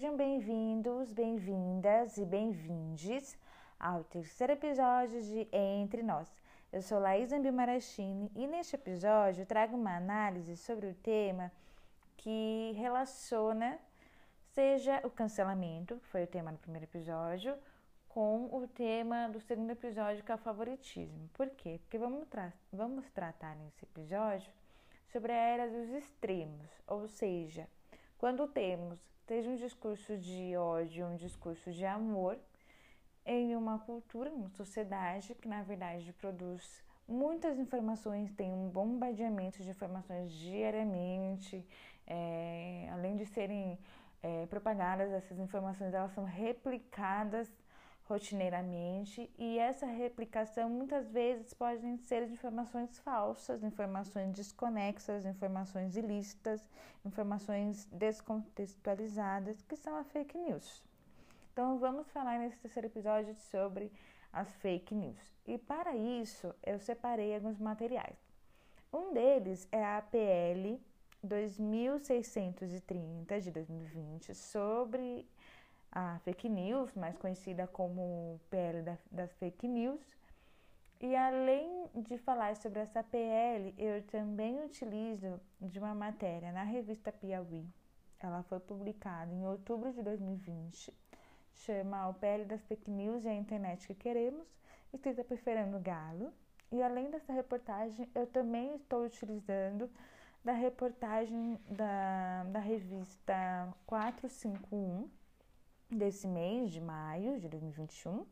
Sejam bem-vindos, bem-vindas e bem-vindes ao terceiro episódio de Entre Nós. Eu sou Laís Ambimarachini e neste episódio trago uma análise sobre o tema que relaciona seja o cancelamento, que foi o tema do primeiro episódio, com o tema do segundo episódio, que é o favoritismo. Por quê? Porque vamos, tra vamos tratar nesse episódio sobre a era dos extremos, ou seja, quando temos seja um discurso de ódio, um discurso de amor em uma cultura, uma sociedade que na verdade produz muitas informações, tem um bombardeamento de informações diariamente, é, além de serem é, propagadas, essas informações elas são replicadas rotineiramente e essa replicação muitas vezes podem ser de informações falsas, informações desconexas, informações ilícitas, informações descontextualizadas, que são a fake news. Então vamos falar nesse terceiro episódio sobre as fake news. E para isso eu separei alguns materiais. Um deles é a APL 2630 de 2020 sobre a fake news, mais conhecida como PL da, das fake news. E além de falar sobre essa PL, eu também utilizo de uma matéria na revista Piauí. Ela foi publicada em outubro de 2020. Chama O PL das Fake News e a Internet que Queremos, escrita por Fernando Galo. E além dessa reportagem, eu também estou utilizando da reportagem da, da revista 451, desse mês de maio de 2021,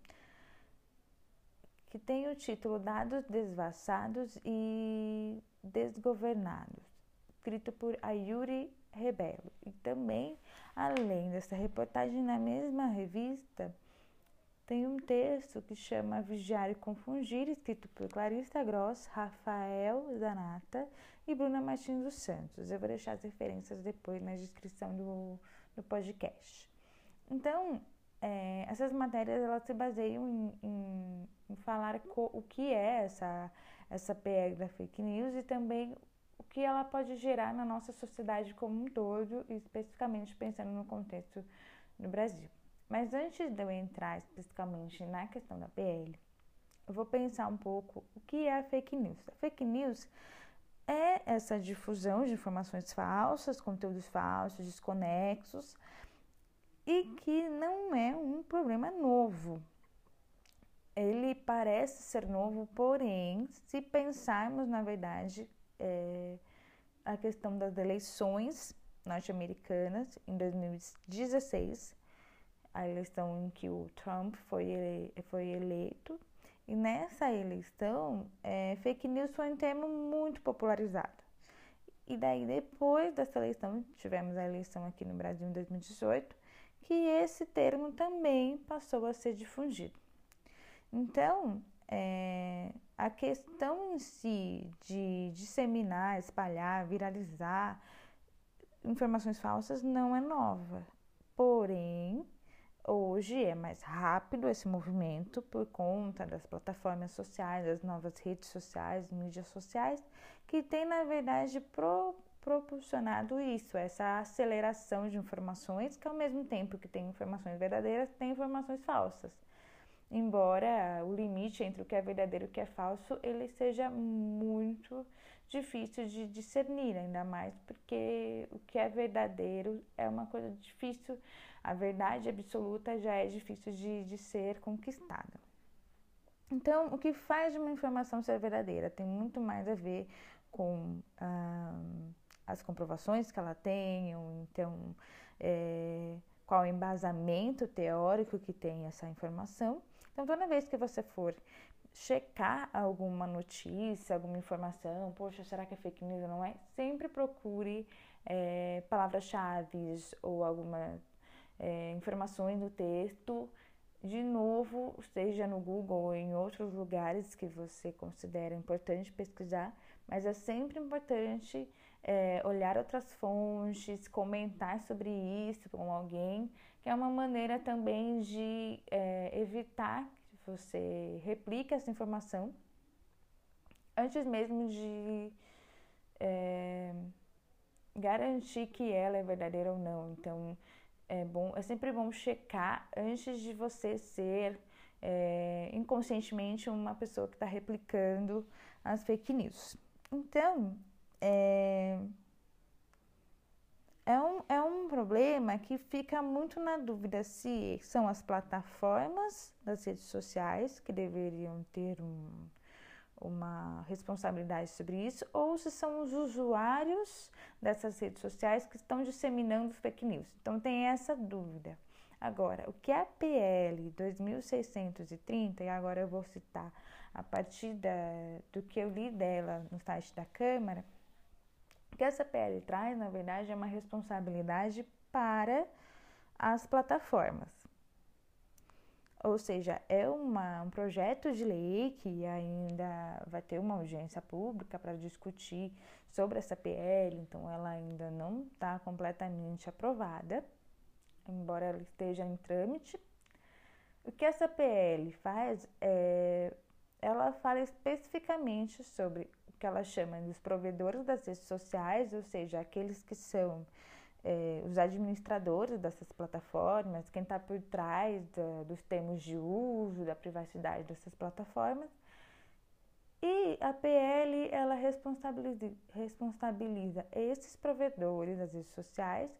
que tem o título Dados Desvassados e Desgovernados, escrito por Ayuri Rebelo. E também, além dessa reportagem, na mesma revista, tem um texto que chama Vigiar e Confundir, escrito por Clarissa Gross, Rafael Zanata e Bruna Martins dos Santos. Eu vou deixar as referências depois na descrição do, do podcast. Então, é, essas matérias elas se baseiam em, em, em falar co, o que é essa, essa PR da fake news e também o que ela pode gerar na nossa sociedade como um todo, especificamente pensando no contexto do Brasil. Mas antes de eu entrar especificamente na questão da PL, eu vou pensar um pouco o que é a fake news. A fake news é essa difusão de informações falsas, conteúdos falsos, desconexos, e que não é um problema novo. Ele parece ser novo, porém, se pensarmos na verdade é, a questão das eleições norte-americanas em 2016, a eleição em que o Trump foi, ele, foi eleito, e nessa eleição, é, fake news foi um termo muito popularizado. E daí, depois dessa eleição, tivemos a eleição aqui no Brasil em 2018, que esse termo também passou a ser difundido. Então, é, a questão em si de disseminar, espalhar, viralizar informações falsas não é nova. Porém, hoje é mais rápido esse movimento por conta das plataformas sociais, das novas redes sociais, mídias sociais, que tem, na verdade, pro proporcionado isso, essa aceleração de informações, que ao mesmo tempo que tem informações verdadeiras, tem informações falsas. Embora o limite entre o que é verdadeiro e o que é falso, ele seja muito difícil de discernir, ainda mais porque o que é verdadeiro é uma coisa difícil, a verdade absoluta já é difícil de, de ser conquistada. Então, o que faz de uma informação ser verdadeira tem muito mais a ver com ah, as comprovações que ela tem, então é, qual embasamento teórico que tem essa informação. Então, toda vez que você for checar alguma notícia, alguma informação, poxa, será que é fake news ou não é? Sempre procure é, palavras-chave ou algumas é, informações no texto, de novo, seja no Google ou em outros lugares que você considera importante pesquisar, mas é sempre importante é, olhar outras fontes, comentar sobre isso com alguém, que é uma maneira também de é, evitar que você replique essa informação antes mesmo de é, garantir que ela é verdadeira ou não. Então, é bom, é sempre bom checar antes de você ser é, inconscientemente uma pessoa que está replicando as fake news. Então, é, é, um, é um problema que fica muito na dúvida se são as plataformas das redes sociais que deveriam ter um, uma responsabilidade sobre isso ou se são os usuários dessas redes sociais que estão disseminando fake news. Então tem essa dúvida. Agora, o que a PL 2630, e agora eu vou citar a partir da, do que eu li dela no site da Câmara, que essa PL traz, na verdade, é uma responsabilidade para as plataformas. Ou seja, é uma, um projeto de lei que ainda vai ter uma audiência pública para discutir sobre essa PL, então ela ainda não está completamente aprovada, embora ela esteja em trâmite. O que essa PL faz é. Ela fala especificamente sobre que ela chama dos provedores das redes sociais, ou seja, aqueles que são é, os administradores dessas plataformas, quem está por trás da, dos termos de uso, da privacidade dessas plataformas. E a PL ela responsabiliza, responsabiliza esses provedores das redes sociais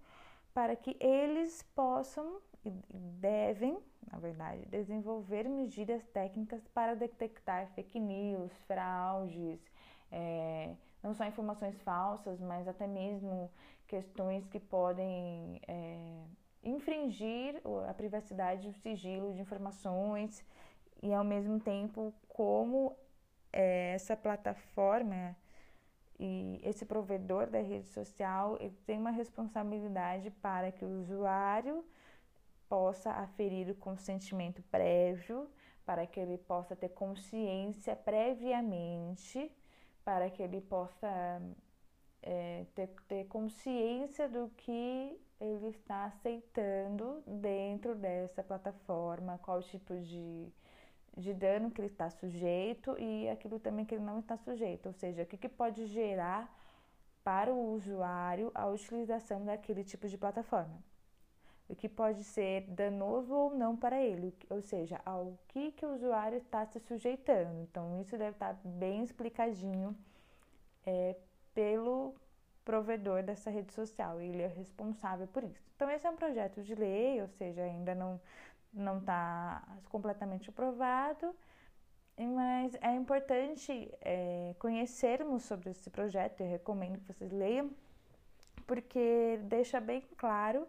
para que eles possam e devem, na verdade, desenvolver medidas técnicas para detectar fake news, fraudes, é, não só informações falsas, mas até mesmo questões que podem é, infringir a privacidade o sigilo de informações e ao mesmo tempo como é, essa plataforma e esse provedor da rede social tem uma responsabilidade para que o usuário possa aferir o consentimento prévio, para que ele possa ter consciência previamente, para que ele possa é, ter, ter consciência do que ele está aceitando dentro dessa plataforma, qual tipo de, de dano que ele está sujeito e aquilo também que ele não está sujeito, ou seja, o que, que pode gerar para o usuário a utilização daquele tipo de plataforma. O que pode ser danoso ou não para ele, ou seja, ao que, que o usuário está se sujeitando. Então, isso deve estar bem explicadinho é, pelo provedor dessa rede social, ele é responsável por isso. Então, esse é um projeto de lei, ou seja, ainda não não está completamente aprovado, mas é importante é, conhecermos sobre esse projeto. Eu recomendo que vocês leiam, porque deixa bem claro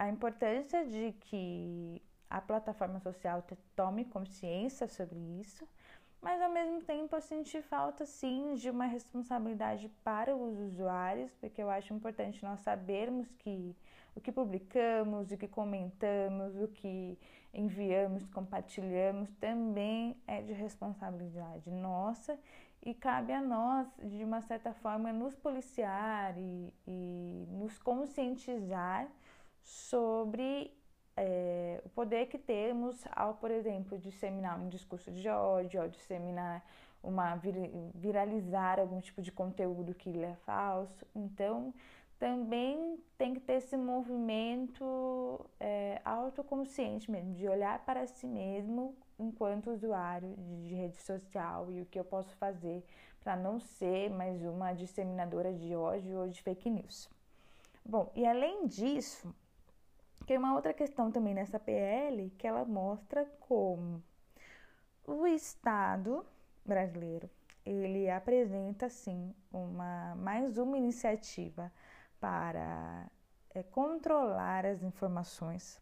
a importância de que a plataforma social tome consciência sobre isso mas ao mesmo tempo eu senti falta sim de uma responsabilidade para os usuários, porque eu acho importante nós sabermos que o que publicamos, o que comentamos, o que enviamos, compartilhamos também é de responsabilidade nossa e cabe a nós, de uma certa forma, nos policiar e, e nos conscientizar sobre é, o poder que temos ao, por exemplo, disseminar um discurso de ódio, ao disseminar uma viralizar algum tipo de conteúdo que ele é falso. Então, também tem que ter esse movimento é, autoconsciente mesmo, de olhar para si mesmo enquanto usuário de rede social e o que eu posso fazer para não ser mais uma disseminadora de ódio ou de fake news. Bom, e além disso, tem uma outra questão também nessa PL que ela mostra como o Estado brasileiro ele apresenta sim uma mais uma iniciativa para é, controlar as informações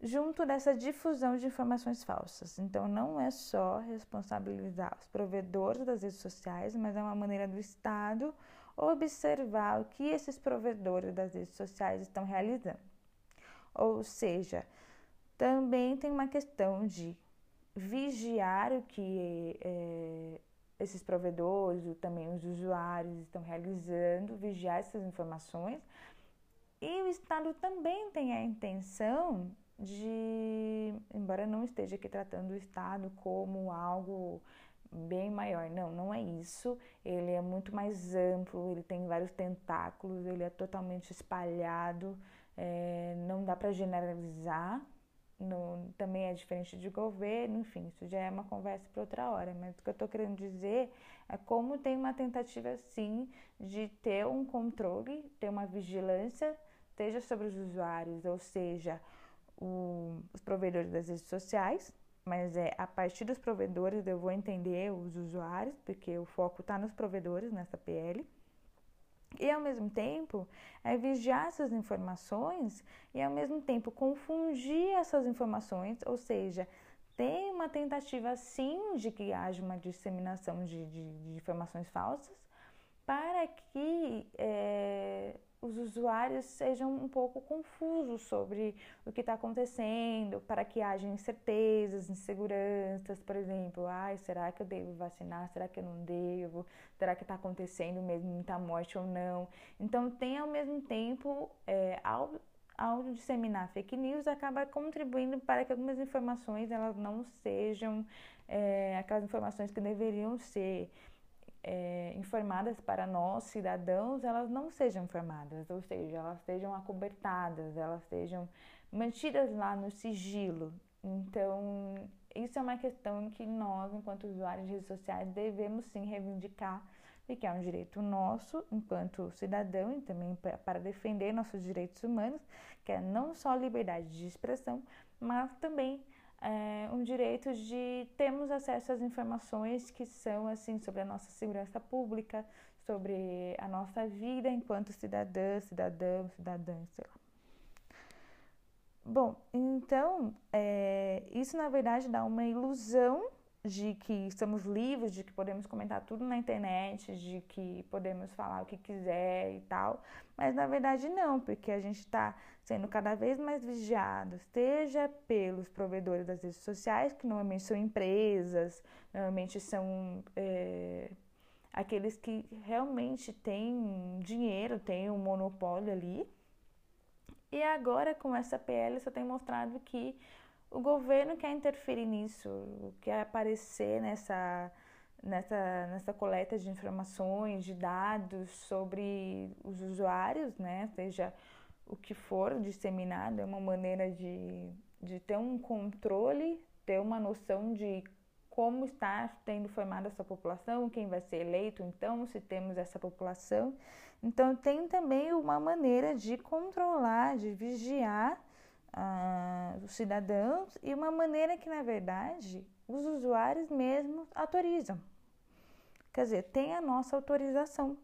junto dessa difusão de informações falsas. Então não é só responsabilizar os provedores das redes sociais, mas é uma maneira do Estado observar o que esses provedores das redes sociais estão realizando. Ou seja, também tem uma questão de vigiar o que é, esses provedores, ou também os usuários estão realizando, vigiar essas informações. E o Estado também tem a intenção de, embora não esteja aqui tratando o Estado como algo bem maior, não, não é isso. Ele é muito mais amplo, ele tem vários tentáculos, ele é totalmente espalhado é, não dá para generalizar, no, também é diferente de governo, enfim, isso já é uma conversa para outra hora. Mas o que eu estou querendo dizer é como tem uma tentativa, sim, de ter um controle, ter uma vigilância, seja sobre os usuários, ou seja, o, os provedores das redes sociais, mas é a partir dos provedores eu vou entender os usuários, porque o foco está nos provedores nessa PL. E ao mesmo tempo é vigiar essas informações e ao mesmo tempo confundir essas informações, ou seja, tem uma tentativa sim de que haja uma disseminação de, de, de informações falsas para que é, os usuários sejam um pouco confusos sobre o que está acontecendo, para que haja incertezas, inseguranças, por exemplo, ai, será que eu devo vacinar? Será que eu não devo? Será que está acontecendo mesmo muita morte ou não? Então, tem ao mesmo tempo, é, ao, ao disseminar fake news, acaba contribuindo para que algumas informações elas não sejam é, aquelas informações que deveriam ser é, informadas para nós, cidadãos, elas não sejam informadas, ou seja, elas sejam acobertadas, elas sejam mantidas lá no sigilo. Então, isso é uma questão que nós, enquanto usuários de redes sociais, devemos sim reivindicar, porque é um direito nosso, enquanto cidadão, e também para defender nossos direitos humanos, que é não só liberdade de expressão, mas também é, um direito de termos acesso às informações que são assim sobre a nossa segurança pública, sobre a nossa vida enquanto cidadã, cidadão, cidadã, sei lá. Bom, então é, isso na verdade dá uma ilusão de que estamos livres, de que podemos comentar tudo na internet, de que podemos falar o que quiser e tal, mas na verdade não, porque a gente está sendo cada vez mais vigiado, seja pelos provedores das redes sociais, que normalmente são empresas, normalmente são é, aqueles que realmente têm dinheiro, têm um monopólio ali. E agora com essa PL só tem mostrado que o governo quer interferir nisso, quer aparecer nessa, nessa, nessa coleta de informações, de dados sobre os usuários, né? Seja o que for disseminado, é uma maneira de, de ter um controle, ter uma noção de como está tendo formada essa população, quem vai ser eleito, então, se temos essa população. Então, tem também uma maneira de controlar, de vigiar os cidadãos e uma maneira que, na verdade, os usuários mesmos autorizam. Quer dizer, tem a nossa autorização.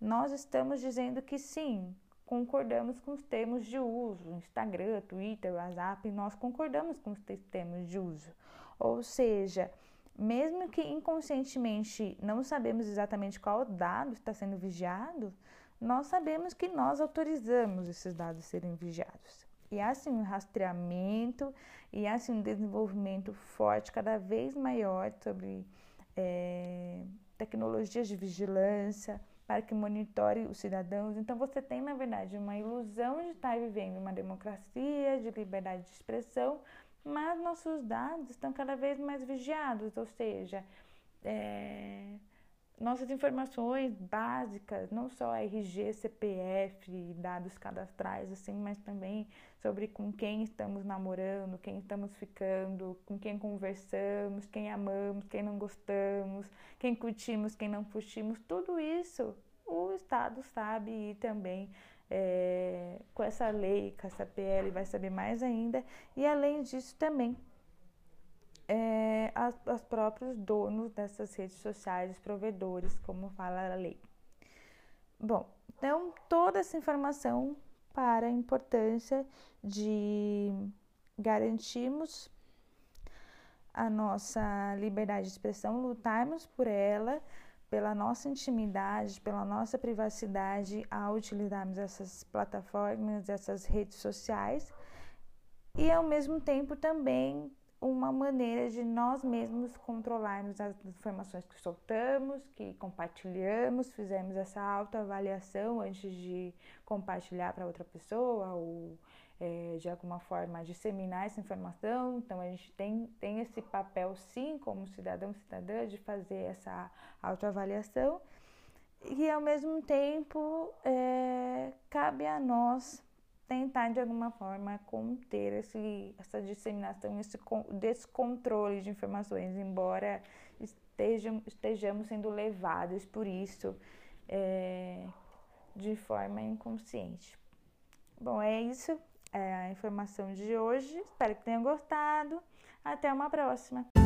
Nós estamos dizendo que sim, concordamos com os termos de uso. Instagram, Twitter, WhatsApp, nós concordamos com os termos de uso. Ou seja, mesmo que inconscientemente não sabemos exatamente qual dado está sendo vigiado, nós sabemos que nós autorizamos esses dados serem vigiados. E assim um rastreamento e assim um desenvolvimento forte, cada vez maior sobre é, tecnologias de vigilância para que monitore os cidadãos. Então você tem, na verdade, uma ilusão de estar vivendo uma democracia, de liberdade de expressão, mas nossos dados estão cada vez mais vigiados, ou seja, é, nossas informações básicas, não só RG, CPF, dados cadastrais, assim, mas também sobre com quem estamos namorando, quem estamos ficando, com quem conversamos, quem amamos, quem não gostamos, quem curtimos, quem não curtimos, tudo isso o Estado sabe e também é, com essa lei, com essa PL, vai saber mais ainda, e além disso também as, os próprios donos dessas redes sociais, provedores, como fala a lei. Bom, então toda essa informação para a importância de garantirmos a nossa liberdade de expressão, lutarmos por ela, pela nossa intimidade, pela nossa privacidade ao utilizarmos essas plataformas, essas redes sociais e ao mesmo tempo também uma maneira de nós mesmos controlarmos as informações que soltamos, que compartilhamos, fizemos essa autoavaliação antes de compartilhar para outra pessoa ou é, de alguma forma disseminar essa informação. Então a gente tem, tem esse papel sim como cidadão cidadã de fazer essa autoavaliação e ao mesmo tempo é, cabe a nós tentar de alguma forma conter esse, essa disseminação, esse descontrole de informações, embora estejam, estejamos sendo levados por isso é, de forma inconsciente. Bom, é isso, é a informação de hoje. Espero que tenham gostado. Até uma próxima!